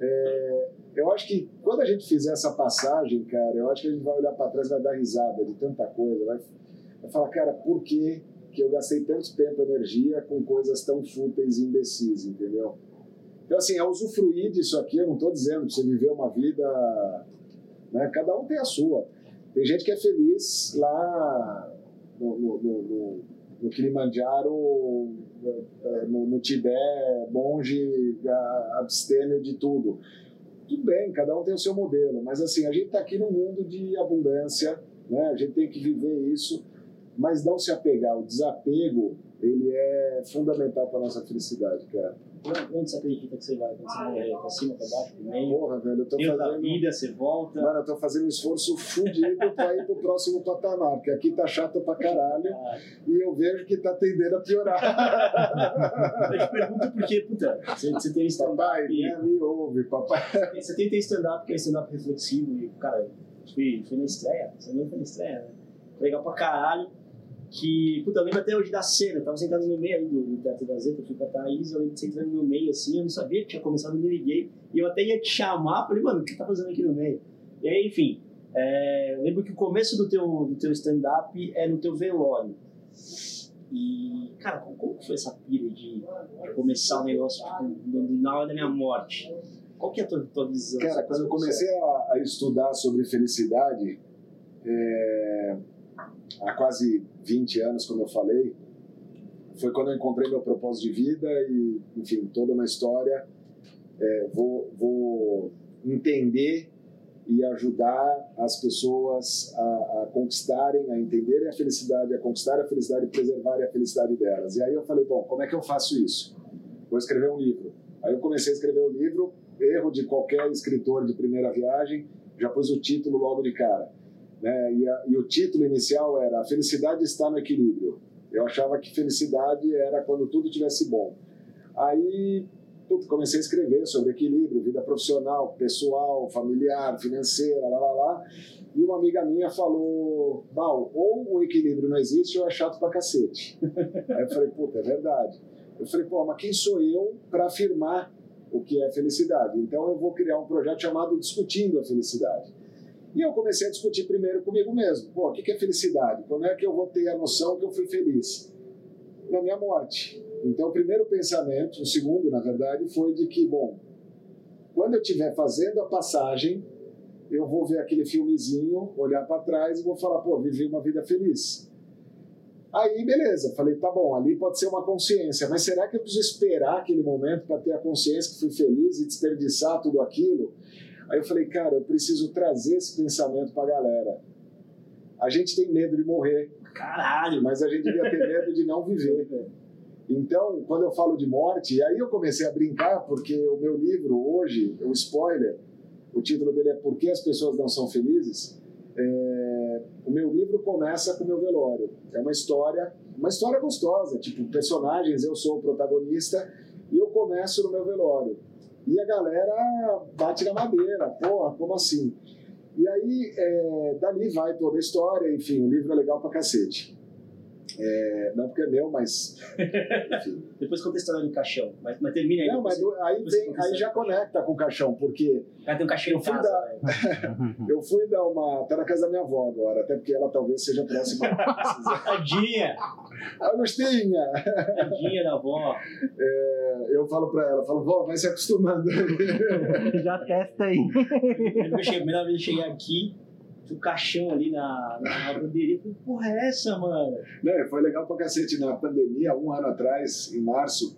é, eu acho que quando a gente fizer essa passagem, cara, eu acho que a gente vai olhar para trás, vai dar risada de tanta coisa, vai, vai falar, cara, por que, que eu gastei tanto tempo e energia com coisas tão fúteis e imbecis, entendeu? Então, assim, é usufruir disso aqui, eu não estou dizendo para você viver uma vida. Né, cada um tem a sua. Tem gente que é feliz lá no, no, no, no Kilimanjaro, é, no, no Tibete, monge abstêmio de tudo. Tudo bem, cada um tem o seu modelo, mas assim, a gente está aqui num mundo de abundância, né? a gente tem que viver isso, mas não se apegar. O desapego, ele é fundamental para nossa felicidade, cara. Onde você acredita que você vai quando você morrer? Pra cima, pra baixo, pro meio? Porra, velho, eu tô Deus da fazendo. vida, você volta. Mano, eu tô fazendo um esforço fudido pra ir pro próximo patamar, porque aqui tá chato pra caralho e eu vejo que tá tendendo a piorar. Eu te pergunto porque, puta, você, você tem papai, stand-up. né, me ouve, papai. Você tem, tem stand-up, que é stand-up reflexivo, e, cara, fui, fui na estreia, você nem foi na estreia, né? Legal pra caralho. Que, puta, eu lembro até hoje da cena, eu tava sentado no meio ali do, do Teatro da Zeta, eu fui com a Thaís, eu lembro de sentando no meio assim, eu não sabia que tinha começado, eu me liguei, e eu até ia te chamar, falei, mano, o que tá fazendo aqui no meio? E aí, enfim, é, eu lembro que o começo do teu, do teu stand-up é no teu velório. E, cara, como, como foi essa pira de, de começar o negócio tipo, na hora da minha morte? Qual que é a tua, tua visão? Cara, quando eu comecei a, a estudar sobre felicidade, é, há quase 20 anos, como eu falei, foi quando eu encontrei meu propósito de vida e, enfim, toda uma história. É, vou, vou entender e ajudar as pessoas a, a conquistarem, a entenderem a felicidade, a conquistar a felicidade e preservarem a felicidade delas. E aí eu falei, bom, como é que eu faço isso? Vou escrever um livro. Aí eu comecei a escrever o livro, erro de qualquer escritor de primeira viagem, já pus o título logo de cara. Né? E, a- e o título inicial era A Felicidade está no Equilíbrio. Eu achava que felicidade era quando tudo tivesse bom. Aí putz, comecei a escrever sobre equilíbrio, vida profissional, pessoal, familiar, financeira, lá, lá, lá. E uma amiga minha falou, Bal, ou o equilíbrio não existe ou é chato pra cacete. Aí eu falei, puta, é verdade. Eu falei, pô, mas quem sou eu para afirmar o que é felicidade? Então eu vou criar um projeto chamado Discutindo a Felicidade. E eu comecei a discutir primeiro comigo mesmo. Pô, o que é felicidade? Como é que eu vou ter a noção que eu fui feliz? Na minha morte. Então, o primeiro pensamento, o segundo, na verdade, foi de que, bom, quando eu estiver fazendo a passagem, eu vou ver aquele filmezinho, olhar para trás e vou falar, pô, vivi uma vida feliz. Aí, beleza, falei, tá bom, ali pode ser uma consciência, mas será que eu preciso esperar aquele momento para ter a consciência que fui feliz e desperdiçar tudo aquilo? Aí eu falei, cara, eu preciso trazer esse pensamento para a galera. A gente tem medo de morrer, Caralho, mas a gente devia ter medo de não viver. Então, quando eu falo de morte, e aí eu comecei a brincar, porque o meu livro hoje, o spoiler, o título dele é Por que as pessoas não são felizes? É, o meu livro começa com o meu velório. É uma história, uma história gostosa, tipo, personagens, eu sou o protagonista, e eu começo no meu velório. E a galera bate na madeira, porra, como assim? E aí, é, dali vai toda a história, enfim, o livro é legal pra cacete. É, não porque é meu, mas. Enfim. depois conta a história do caixão, mas, mas termina aí. Não, mas do- aí, aí já conecta com o caixão, porque O cara tem um caixão eu fui casa, dar- velho. eu fui dar uma. Tá na casa da minha avó agora, até porque ela talvez seja próxima. Tadinha, Agostinha! tadinha da avó. É, eu falo pra ela, falo, vó, vai se acostumando. Já testa aí. Que eu cheguei- a primeira vez que eu cheguei aqui, um caixão ali na, na lavanderia. Eu falei, porra, é essa, mano? Não, foi legal pra cacete na pandemia, um ano atrás, em março.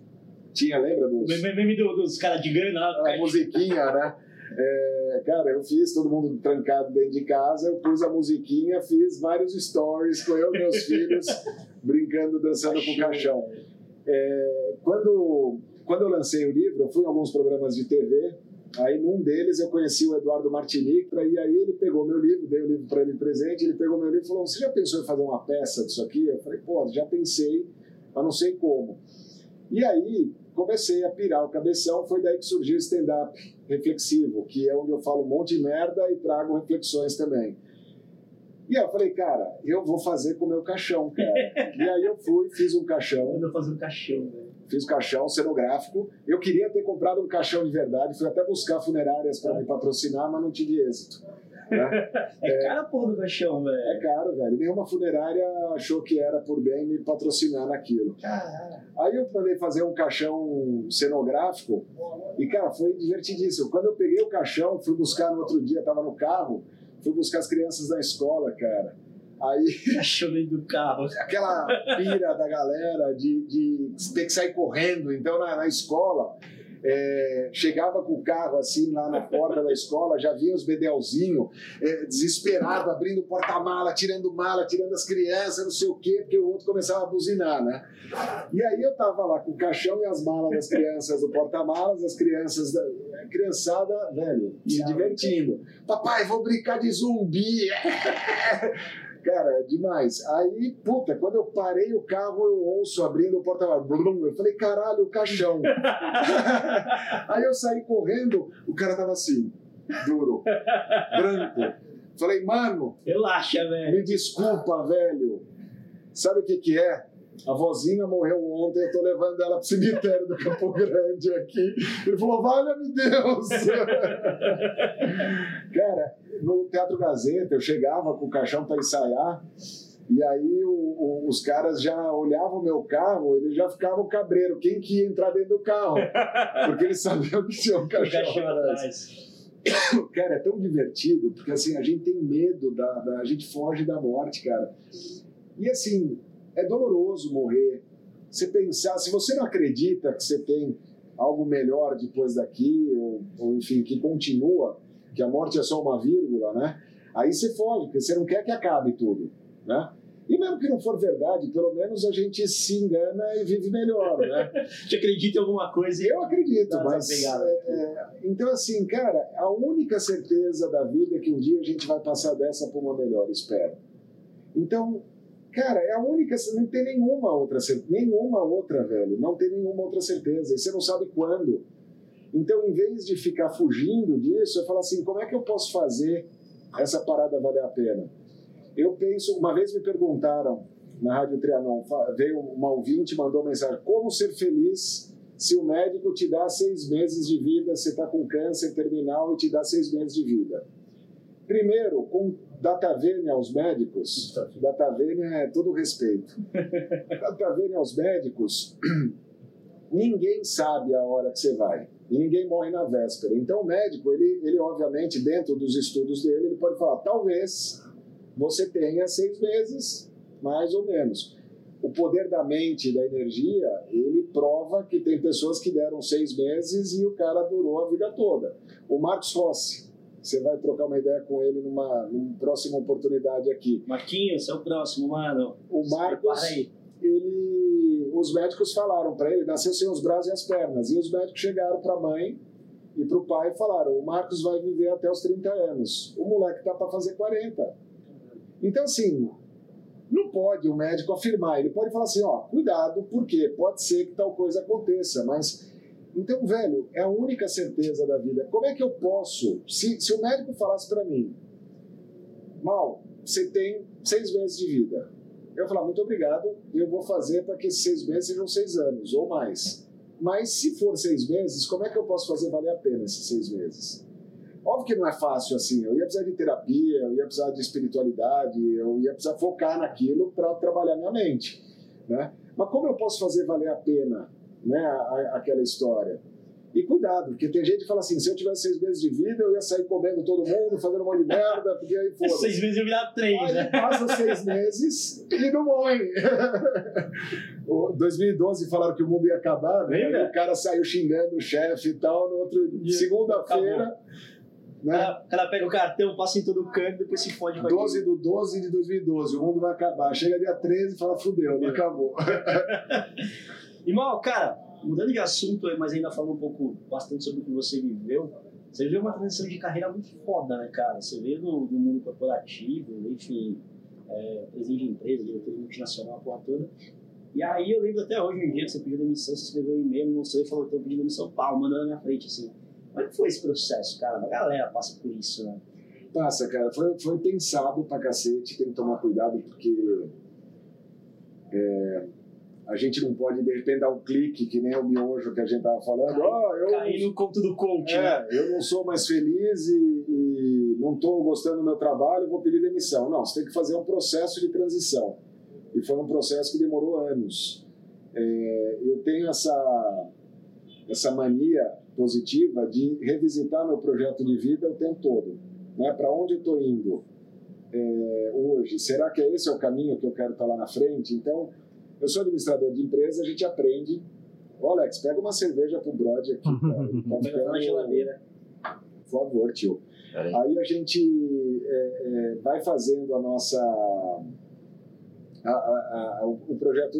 Tinha, lembra dos. Meme meme do- dos caras de grana a musiquinha, né? É, cara, eu fiz todo mundo trancado dentro de casa, eu pus a musiquinha, fiz vários stories com eu e meus filhos brincando, dançando com o caixão. É, quando, quando eu lancei o livro, eu fui em alguns programas de TV Aí num deles eu conheci o Eduardo Martinic, e aí ele pegou meu livro, dei o livro para ele presente, ele pegou meu livro e falou: Você já pensou em fazer uma peça disso aqui? Eu falei: Pô, já pensei, mas não sei como. E aí comecei a pirar o cabeção, foi daí que surgiu o stand-up reflexivo, que é onde eu falo um monte de merda e trago reflexões também. E aí eu falei, cara, eu vou fazer com o meu caixão, cara. e aí eu fui, fiz um caixão. Eu fazer um caixão, velho. Fiz um caixão cenográfico. Eu queria ter comprado um caixão de verdade, fui até buscar funerárias para me patrocinar, mas não tive êxito. Né? É, é caro a porra do caixão, velho. É caro, velho. Nenhuma funerária achou que era por bem me patrocinar naquilo. Aí eu mandei fazer um caixão cenográfico e, cara, foi divertidíssimo. Quando eu peguei o caixão, fui buscar no outro dia, tava no carro, fui buscar as crianças na escola, cara. Aí. Achou dentro do carro. Aquela pira da galera de, de ter que sair correndo. Então, na, na escola, é, chegava com o carro assim lá na porta da escola, já via os bedelzinhos, é, desesperado, abrindo porta-mala, tirando mala, tirando as crianças, não sei o quê, porque o outro começava a buzinar, né? E aí eu tava lá com o caixão e as malas das crianças do porta-malas, as crianças, da, a criançada, velho, se divertindo. Papai, vou brincar de zumbi! Cara, é demais. Aí, puta, quando eu parei o carro, eu ouço abrindo o porta-malas. Eu falei, caralho, o caixão. Aí eu saí correndo, o cara tava assim, duro, branco. Falei, mano. Relaxa, velho. Me desculpa, velho. Sabe o que que é? A vozinha morreu ontem, eu tô levando ela pro cemitério do Campo Grande aqui. Ele falou, valha-me Deus! Cara, no Teatro Gazeta, eu chegava com o caixão para ensaiar, e aí o, o, os caras já olhavam o meu carro, eles já ficavam cabreiro. Quem que ia entrar dentro do carro? Porque eles sabiam que tinha um caixão atrás. Cara, é tão divertido, porque assim, a gente tem medo, da, da, a gente foge da morte, cara. E assim, é doloroso morrer. Você pensar, se você não acredita que você tem algo melhor depois daqui, ou, ou enfim, que continua, que a morte é só uma vírgula, né? Aí você foge, porque você não quer que acabe tudo, né? E mesmo que não for verdade, pelo menos a gente se engana e vive melhor, né? Você acredita em alguma coisa? Eu acredito, mas... É, então, assim, cara, a única certeza da vida é que um dia a gente vai passar dessa para uma melhor, espero. Então, Cara, é a única, não tem nenhuma outra certeza, nenhuma outra, velho, não tem nenhuma outra certeza, e você não sabe quando. Então, em vez de ficar fugindo disso, eu falo assim, como é que eu posso fazer essa parada valer a pena? Eu penso, uma vez me perguntaram na Rádio Trianon, veio uma ouvinte mandou mensagem, como ser feliz se o médico te dá seis meses de vida, você está com câncer terminal e te dá seis meses de vida? Primeiro, com data vênia aos médicos, data vênia é todo respeito. data vênia aos médicos, ninguém sabe a hora que você vai. E ninguém morre na véspera. Então o médico, ele, ele obviamente, dentro dos estudos dele, ele pode falar, talvez você tenha seis meses, mais ou menos. O poder da mente e da energia, ele prova que tem pessoas que deram seis meses e o cara durou a vida toda. O Marcos Rossi, você vai trocar uma ideia com ele numa, numa próxima oportunidade aqui. Marquinhos, é o próximo, mano. O Marcos, ele, os médicos falaram para ele, nasceu sem os braços e as pernas. E os médicos chegaram para a mãe e para o pai e falaram: o Marcos vai viver até os 30 anos. O moleque tá para fazer 40. Então, assim, não pode o médico afirmar. Ele pode falar assim: ó, cuidado, porque pode ser que tal coisa aconteça, mas então, velho, é a única certeza da vida. Como é que eu posso, se, se o médico falasse para mim, mal, você tem seis meses de vida. Eu falar, muito obrigado, eu vou fazer para que esses seis meses sejam seis anos ou mais. Mas se for seis meses, como é que eu posso fazer valer a pena esses seis meses? Óbvio que não é fácil assim. Eu ia precisar de terapia, eu ia precisar de espiritualidade, eu ia precisar focar naquilo para trabalhar minha mente. Né? Mas como eu posso fazer valer a pena né, a, aquela história. E cuidado, porque tem gente que fala assim: se eu tivesse seis meses de vida, eu ia sair comendo todo mundo, fazendo um monte de merda, porque aí foda. Seis meses eu virar três, aí né? passa seis meses e não morre. o 2012 falaram que o mundo ia acabar, né? o cara saiu xingando o chefe e tal, no outro segunda-feira. Né? O cara pega o cartão, passa em todo o canto e depois se fode. 12 do 12 de 2012, o mundo vai acabar. Chega dia 13 e fala: fudeu, não acabou. Irmão, cara, mudando de assunto, mas ainda falando um pouco bastante sobre o que você viveu, Você vê uma transição de carreira muito foda, né, cara? Você vê no, no mundo corporativo, enfim, é, presidente de empresa, diretor multinacional, a porra toda. E aí eu lembro até hoje, um dia que você pediu demissão, você escreveu um e-mail, mostrou e falou que eu pedi demissão, pau, mandando na minha frente, assim. Como é que foi esse processo, cara? A galera passa por isso, né? Passa, cara. Foi, foi pensado pra cacete, tem que tomar cuidado, porque é, a gente não pode, de repente, dar um clique, que nem o miojo que a gente tava falando. Oh, eu, Cair no conto do coach, é, né? eu não sou mais feliz e, e não estou gostando do meu trabalho, vou pedir demissão. Não, você tem que fazer um processo de transição. E foi um processo que demorou anos. É, eu tenho essa, essa mania positiva de revisitar meu projeto de vida o tempo todo. Né? Para onde eu estou indo é, hoje? Será que é esse é o caminho que eu quero estar lá na frente? Então, eu sou administrador de empresa, a gente aprende. Ô, Alex, pega uma cerveja pro Brody aqui, cara. Ele tá Pega na ficando- geladeira. Por favor, tio. Peraí. Aí a gente é, é, vai fazendo a nossa. a- a- a- o, o projeto.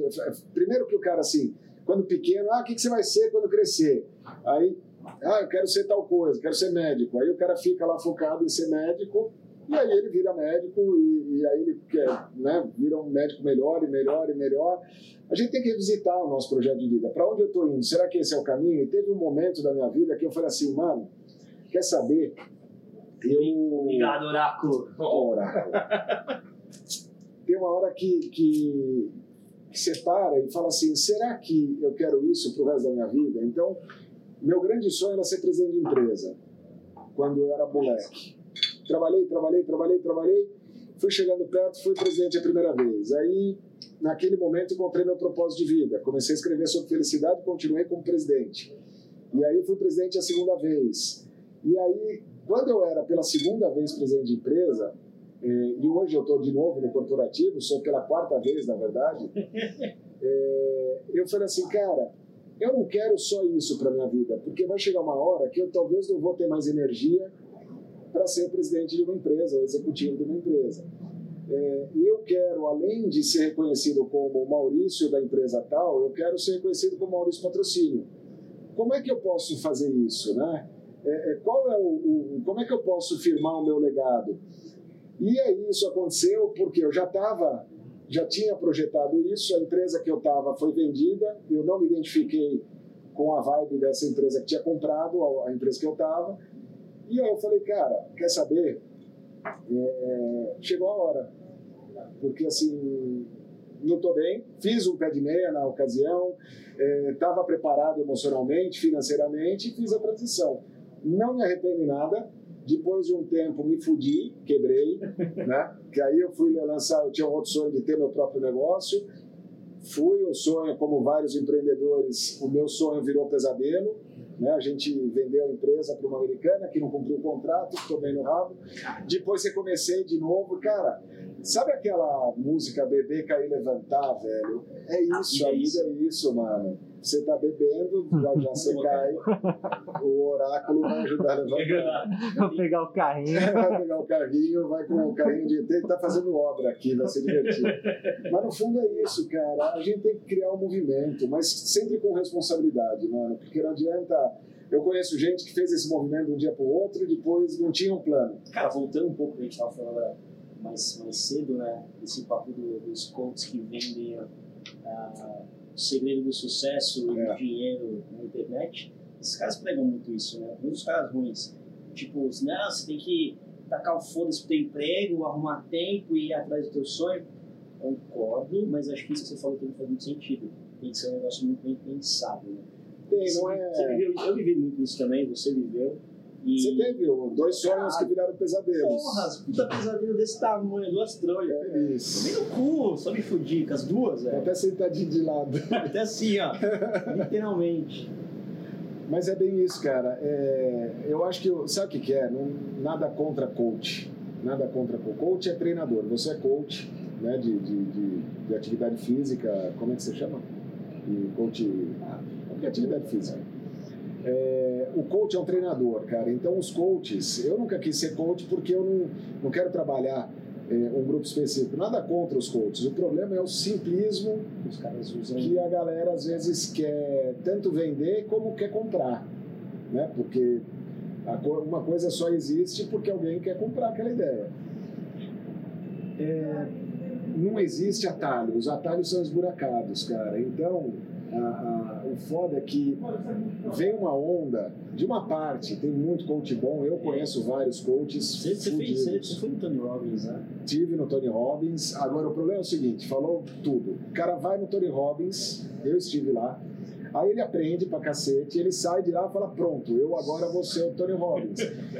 Primeiro que o cara, assim, quando pequeno, ah, o que, que você vai ser quando crescer? Aí, ah, eu quero ser tal coisa, quero ser médico. Aí o cara fica lá focado em ser médico, e aí ele vira médico, e, e aí ele quer, né, vira um médico melhor e melhor e melhor. A gente tem que revisitar o nosso projeto de vida. Para onde eu estou indo? Será que esse é o caminho? E teve um momento da minha vida que eu falei assim, mano, quer saber? Eu. Obrigado, Oráculo. Oráculo. Tem uma hora que, que, que você para e fala assim: será que eu quero isso pro resto da minha vida? Então, meu grande sonho era ser presidente de empresa, quando eu era moleque. Trabalhei, trabalhei, trabalhei, trabalhei. Fui chegando perto, fui presidente a primeira vez. Aí, naquele momento, encontrei meu propósito de vida. Comecei a escrever sobre felicidade e continuei como presidente. E aí, fui presidente a segunda vez. E aí, quando eu era pela segunda vez presidente de empresa, eh, e hoje eu estou de novo no corporativo, sou pela quarta vez, na verdade, eh, eu falei assim, cara, eu não quero só isso para minha vida, porque vai chegar uma hora que eu talvez não vou ter mais energia para ser presidente de uma empresa ou executivo de uma empresa. É, eu quero, além de ser reconhecido como Maurício da empresa tal, eu quero ser reconhecido como Maurício Patrocínio. Como é que eu posso fazer isso, né? É, é, qual é o, o- como é que eu posso firmar o meu legado? E aí isso aconteceu porque eu já estava, já tinha projetado isso, a empresa que eu estava foi vendida, eu não me identifiquei com a vibe dessa empresa que tinha comprado, a empresa que eu estava, e aí eu falei, cara, quer saber? É, chegou a hora, porque assim, não estou bem, fiz um pé de meia na ocasião, estava preparado emocionalmente, financeiramente e fiz a transição. Não me arrependo em nada. Depois de um tempo me fudi, quebrei, né? Que aí eu fui lançar, eu tinha um outro sonho de ter meu próprio negócio. Fui o sonho, como vários empreendedores, o meu sonho virou pesadelo. Né? A gente vendeu a empresa para uma americana que não cumpriu o contrato, tomei no rabo. Depois eu comecei de novo, cara. Sabe aquela música Beber, Cair, Levantar, velho? É isso, a vida é isso, mano. Você tá bebendo, já, já você cai, o oráculo vai ajudar a levantar. Vou pegar o carrinho. Vai pegar o carrinho, vai com o carrinho de ele tá fazendo obra aqui, vai se divertir. Mas no fundo é isso, cara. A gente tem que criar um movimento, mas sempre com responsabilidade, mano. Porque não adianta. Eu conheço gente que fez esse movimento de um dia para o outro e depois não tinha um plano. Cara, voltando um pouco, a gente estava falando né, mais, mais cedo, né? Esse papo do, dos coaches que vendem ah, o segredo do sucesso e É. do dinheiro na internet. Esses caras pregam muito isso, né? Muitos caras ruins. Tipo, não, você tem que tacar o foda-se pro teu emprego, arrumar tempo e ir atrás do teu sonho. Concordo, mas acho que isso que você falou também faz muito sentido. Tem que ser um negócio muito bem pensado, né? Não Você é. viveu, eu vivi muito isso também, você viveu. E... Você teve dois sonhos que viraram pesadelos. Porra, puta pesadelo desse tamanho, duas trolhas. É isso. Tomei no cu, só me fudi com as duas, velho. Até sentadinho de lado. Até assim, ó. Literalmente. Mas é bem isso, cara. É, eu acho que. eu- Sabe o que, que é? Não, nada contra coach. Nada contra coach. Coach é treinador. Você é coach né, de, de, de, de atividade física. Como é que você chama? E coach. Ah, de atividade física. É, o coach é um treinador, cara. Então, os coaches. Eu nunca quis ser coach porque eu não, não quero trabalhar é, um grupo específico. Nada contra os coaches. O problema é o simplismo Os caras usam. que a galera às vezes quer tanto vender como quer comprar, né? Porque Uma coisa só existe porque alguém quer comprar aquela ideia. É, não existe atalho, os atalhos são esburacados, cara. Então, a, a, o foda é que vem uma onda de uma parte, tem muito coach bom, eu conheço vários coaches. Você, você, fez, você foi no Tony Robbins, né? Tive no Tony Robbins. Agora, o problema é o seguinte: falou tudo. O cara vai no Tony Robbins, eu estive lá. Aí ele aprende pra cacete, ele sai de lá e fala: Pronto, eu agora vou ser o Tony Robbins.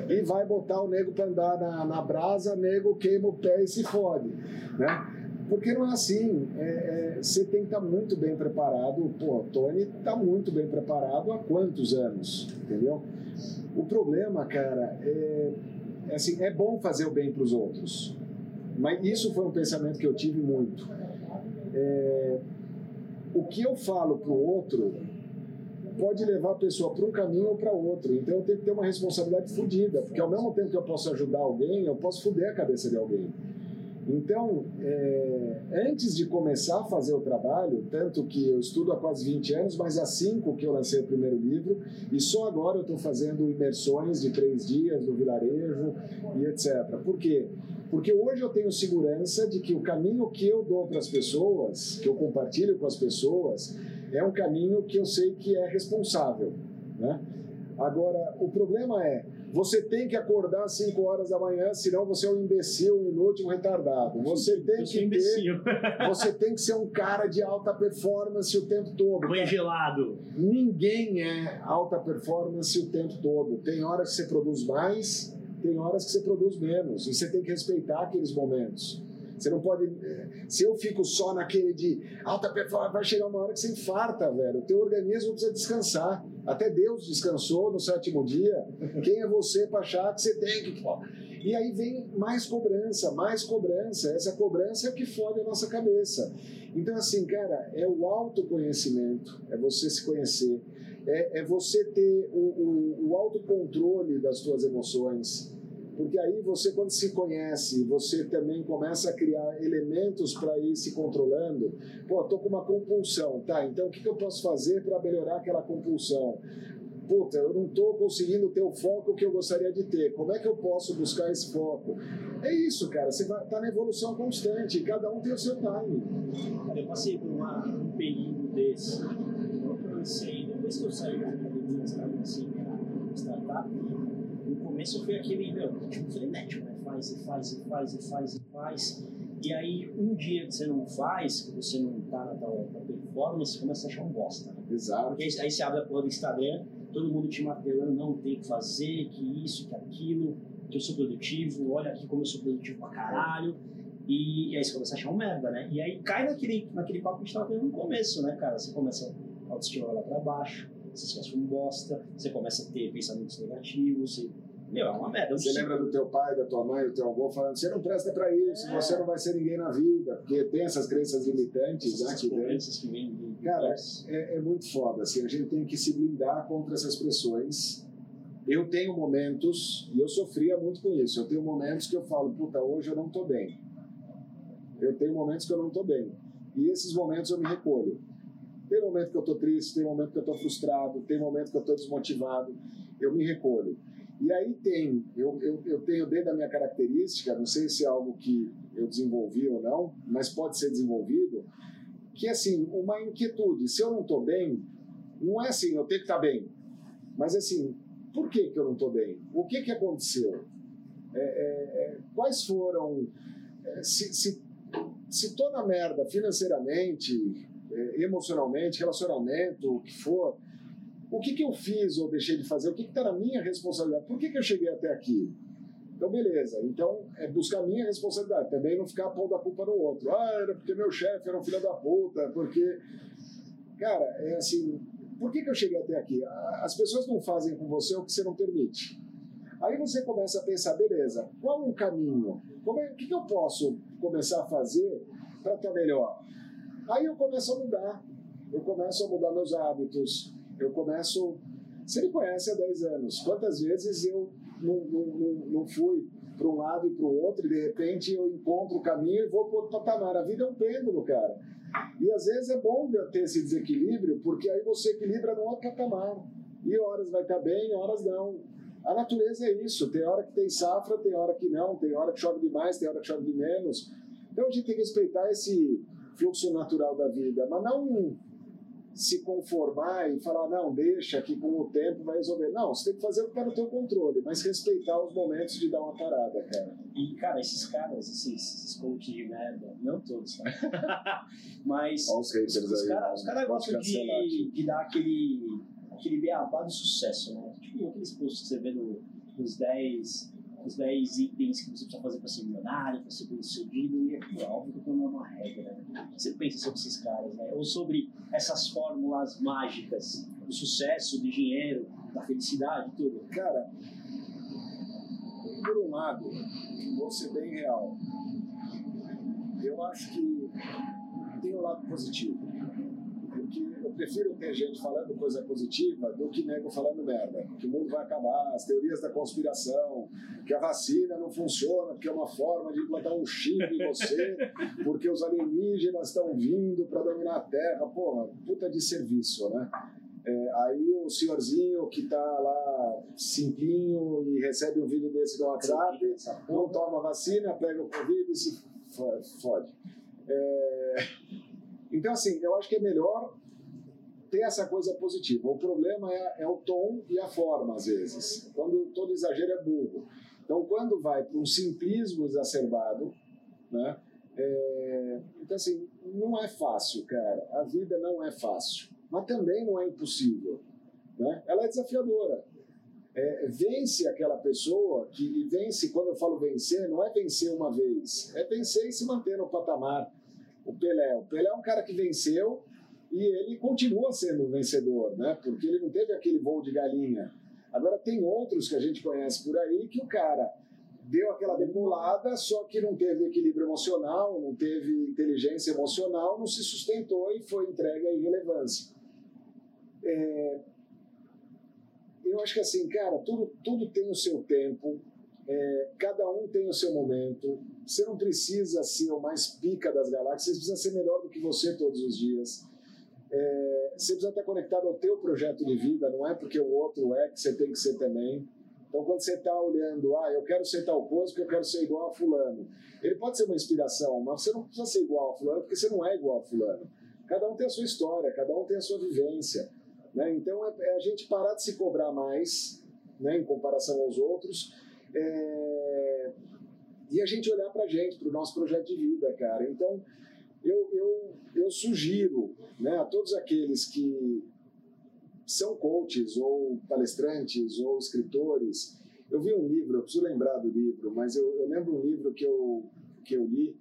e vai botar o nego pra andar na, na brasa, nego queima o pé e se fode. Né? Porque não é assim. É, é, você tem que estar muito bem preparado. Pô, o Tony está muito bem preparado há quantos anos? Entendeu? O problema, cara, é, é assim, é bom fazer o bem para os outros. Mas isso foi um pensamento que eu tive muito. É, o que eu falo para o outro pode levar a pessoa para um caminho ou para outro. Então eu tenho que ter uma responsabilidade fodida, porque ao mesmo tempo que eu posso ajudar alguém, eu posso foder a cabeça de alguém. Então, é, antes de começar a fazer o trabalho, tanto que eu estudo há quase 20 anos, mas há cinco que eu lancei o primeiro livro, e só agora eu estou fazendo imersões de três dias no vilarejo e etc. Por quê? Porque hoje eu tenho segurança de que o caminho que eu dou para as pessoas, que eu compartilho com as pessoas, é um caminho que eu sei que é responsável. Né? Agora, o problema é, você tem que acordar às 5 horas da manhã, senão você é um imbecil, um inútil, um retardado. Você tem que ter, você tem que ser um cara de alta performance o tempo todo. Banho gelado. Ninguém é alta performance o tempo todo. Tem horas que você produz mais, tem horas que você produz menos. E você tem que respeitar aqueles momentos. Você não pode. Eh, se eu fico só naquele de alta performance, vai chegar uma hora que você infarta, velho. O teu organismo precisa descansar. Até Deus descansou no sétimo dia. Quem é você para achar que você tem que. E aí vem mais cobrança, mais cobrança. Essa cobrança é o que fode a nossa cabeça. Então, assim, cara, é o autoconhecimento, é você se conhecer, é, é você ter o, o, o autocontrole das suas emoções porque aí você, quando se conhece, você também começa a criar elementos para ir se controlando. Pô, tô com uma compulsão, tá? Então o que, que eu posso fazer para melhorar aquela compulsão? Puta, eu não estou conseguindo ter o foco que eu gostaria de ter. Como é que eu posso buscar esse foco? É isso, cara. Você está na evolução constante. Cada um tem o seu time. Eu passei por uma, um período desse. Eu cansei. Depois que eu saí da minha assim, startup, começo foi aquele, meu, tipo, frenético, né? Faz e faz e faz e faz e faz. E aí, um dia que você não faz, que você não tá na tal performance, você começa a achar um bosta. Né? Exato. Porque aí, aí você abre a porra do Instagram, todo mundo te martelando, não tem que fazer, que isso, que aquilo, que eu sou produtivo, olha aqui como eu sou produtivo pra caralho. E, e aí você começa a achar um merda, né? E aí cai naquele, naquele papo que a gente tava vendo no começo, né, cara? Você começa a autoestima lá pra baixo, você se bosta, você começa a ter pensamentos negativos, você meu, é uma merda. Você lembra do teu pai, da tua mãe, do teu avô falando: você não presta para isso, é. você não vai ser ninguém na vida, porque tem essas crenças limitantes essas aqui dentro. Que vem Cara, é, é, muito foda. Assim, a gente tem que se blindar contra essas pressões. Eu tenho momentos, e eu sofria muito com isso, eu tenho momentos que eu falo: puta, hoje eu não tô bem. Eu tenho momentos que eu não tô bem. E esses momentos eu me recolho. Tem momento que eu tô triste, tem momento que eu tô frustrado, tem momento que eu tô desmotivado. Eu me recolho. E aí tem, eu, eu, eu tenho dentro da minha característica, não sei se é algo que eu desenvolvi ou não, mas pode ser desenvolvido, que assim, uma inquietude. Se eu não estou bem, não é assim, eu tenho que estar tá bem. Mas assim, por que, que eu não estou bem? O que, que aconteceu? É, é, é, quais foram. É, se, se, se tô na merda financeiramente, emocionalmente, relacionamento, o que for, o que, que eu fiz ou deixei de fazer, o que está na minha responsabilidade, por que, que eu cheguei até aqui? Então, beleza. Então, é buscar a minha responsabilidade. Também não ficar pondo a culpa no outro. Ah, era porque meu chefe era um filho da puta, porque. Cara, é assim. Por que, que eu cheguei até aqui? As pessoas não fazem com você o que você não permite. Aí você começa a pensar, beleza, qual o caminho? É, o que, que eu posso começar a fazer para estar melhor? Aí eu começo a mudar. Eu começo a mudar meus hábitos, eu começo. Você me conhece há 10 anos. Quantas vezes eu não, não, não, não fui para um lado e para o outro e de repente eu encontro o caminho e vou para outro patamar? A vida é um pêndulo, cara. E às vezes é bom ter esse desequilíbrio, porque aí você equilibra no outro patamar. E horas vai estar bem, horas não. A natureza é isso. Tem hora que tem safra, tem hora que não, tem hora que chove demais, tem hora que chove de menos. Então a gente tem que respeitar esse fluxo natural da vida, mas não se conformar e falar, não, deixa que com o tempo vai resolver. Não, você tem que fazer o que está no teu controle, mas respeitar os momentos de dar uma parada, cara. E, cara, esses caras, assim, esses coaches de merda, não todos, tá? mas Olha os haters os caras né? cara Pode gostam de, de dar aquele, aquele beabá do sucesso, né? Tipo aqueles posts que você vê no, nos 10 os 10 itens que você precisa fazer para ser milionário, para ser bem sucedido, e aqui, óbvio que não é uma regra. Né? O Você pensa sobre esses caras, né? Ou sobre essas fórmulas mágicas do sucesso, do dinheiro, da felicidade, tudo. Cara, por um lado, vou ser bem real, eu acho que tem um lado positivo. Porque eu prefiro ter gente falando coisa positiva do que nego falando merda. Que o mundo vai acabar, as teorias da conspiração, que a vacina não funciona porque é uma forma de implantar um chip em você, porque os alienígenas estão vindo para dominar a Terra. Porra, puta de serviço, né? É, aí o senhorzinho que tá lá simplinho e recebe um vídeo desse no WhatsApp, não toma vacina, pega o Covid e se fo- fode. É, Então, assim, eu acho que é melhor ter essa coisa positiva. O problema é, é o tom e a forma, às vezes. Quando todo exagero é burro. Então, quando vai para um simplismo exacerbado, né? é, Então, assim, não é fácil, cara. A vida não é fácil. Mas também não é impossível. Né? Ela é desafiadora. É, vence aquela pessoa que e vence, quando eu falo vencer, não é vencer uma vez, é vencer e se manter no patamar. O Pelé. O Pelé é um cara que venceu e ele continua sendo vencedor, né? porque ele não teve aquele voo de galinha. Agora, tem outros que a gente conhece por aí que o cara deu aquela demolada, só que não teve equilíbrio emocional, não teve inteligência emocional, não se sustentou e foi entregue à irrelevância. É, eu acho que assim, cara, tudo, tudo tem o seu tempo, é, cada um tem o seu momento. Você não precisa ser o mais pica das galáxias, você precisa ser melhor do que você todos os dias. É, você precisa estar conectado ao teu projeto de vida, não é porque o outro é que você tem que ser também. Então, quando você está olhando, ah, eu quero ser tal coisa porque eu quero ser igual a fulano. Ele pode ser uma inspiração, mas você não precisa ser igual a fulano porque você não é igual a fulano. Cada um tem a sua história, cada um tem a sua vivência. Né? Então, é, é a gente parar de se cobrar mais né, em comparação aos outros é, e a gente olhar para a gente, para o nosso projeto de vida, cara. Então, eu, eu, eu sugiro né, a todos aqueles que são coaches ou palestrantes ou escritores. Eu vi um livro, eu preciso lembrar do livro, mas eu, eu lembro um livro que eu, que eu li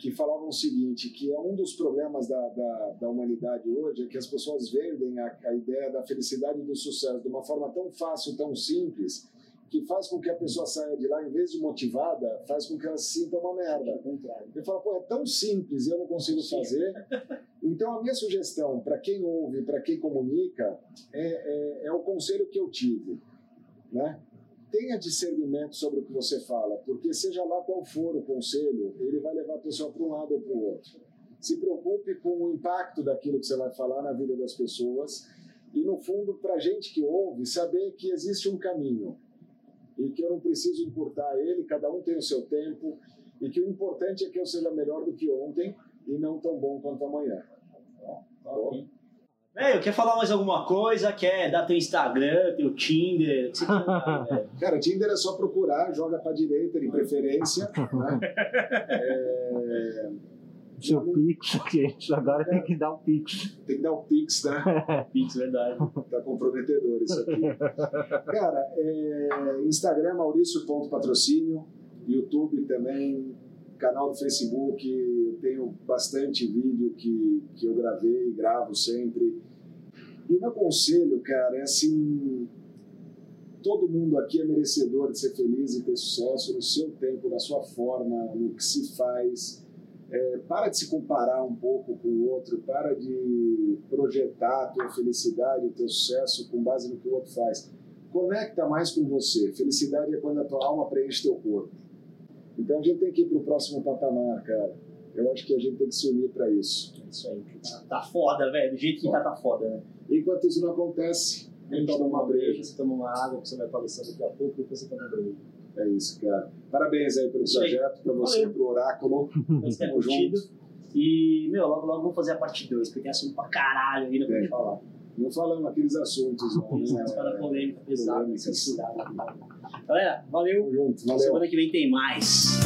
que falava o seguinte, que é um dos problemas da, da, da humanidade hoje, é que as pessoas vendem a, a ideia da felicidade e do sucesso de uma forma tão fácil, tão simples, que faz com que a pessoa saia de lá, em vez de motivada, faz com que ela se sinta uma merda. Ao contrário. Eu falo, pô, é tão simples e eu não consigo fazer. Então, a minha sugestão para quem ouve, para quem comunica, é, é, é o conselho que eu tive. Né? Tenha discernimento sobre o que você fala, porque seja lá qual for o conselho, ele vai levar a pessoa para um lado ou para o outro. Se preocupe com o impacto daquilo que você vai falar na vida das pessoas e, no fundo, para a gente que ouve, saber que existe um caminho e que eu não preciso encurtar ele, cada um tem o seu tempo e que o importante é que eu seja melhor do que ontem e não tão bom quanto amanhã. Top. Velho, quer falar mais alguma coisa? Quer dar teu Instagram, teu Tinder? Quer velho? Cara, Tinder é só procurar, joga para direita de preferência. Né? É, Seu Pix, que a gente agora tem que dar o Pix. tem que dar o Pix, né? Pix, verdade. Tá comprometedor isso aqui. Cara, é, Instagram Maurício.patrocínio, YouTube também, canal do Facebook, eu tenho bastante vídeo que, que eu gravei, gravo sempre. E o meu conselho, cara, é assim, todo mundo aqui é merecedor de ser feliz e ter sucesso no seu tempo, na sua forma, no que se faz. É, para de se comparar um pouco com o outro, para de projetar a tua felicidade, o teu sucesso com base no que o outro faz. Conecta mais com você. Felicidade é quando a tua alma preenche teu corpo. Então a gente tem que ir para o próximo patamar, cara. Eu acho que a gente tem que se unir para isso. É isso aí. Tá, tá foda, velho. Do jeito que tá, tá foda, né? Enquanto isso não acontece, A gente toma uma breja. você toma uma água, você vai palestrar daqui a pouco, depois você toma uma breja. É isso, cara. Parabéns aí pelo Isso projeto, pra você, Valeu. pro Oráculo. Mas tenha Tamo curtido. junto. E, meu, logo, logo vamos fazer a parte 2, porque tem assunto pra caralho ainda pra Tem. gente falar. Não falamos aqueles assuntos, né? umas para polêmica, pesada, censurada. Galera, valeu. Tamo junto. Valeu. Semana que vem tem mais.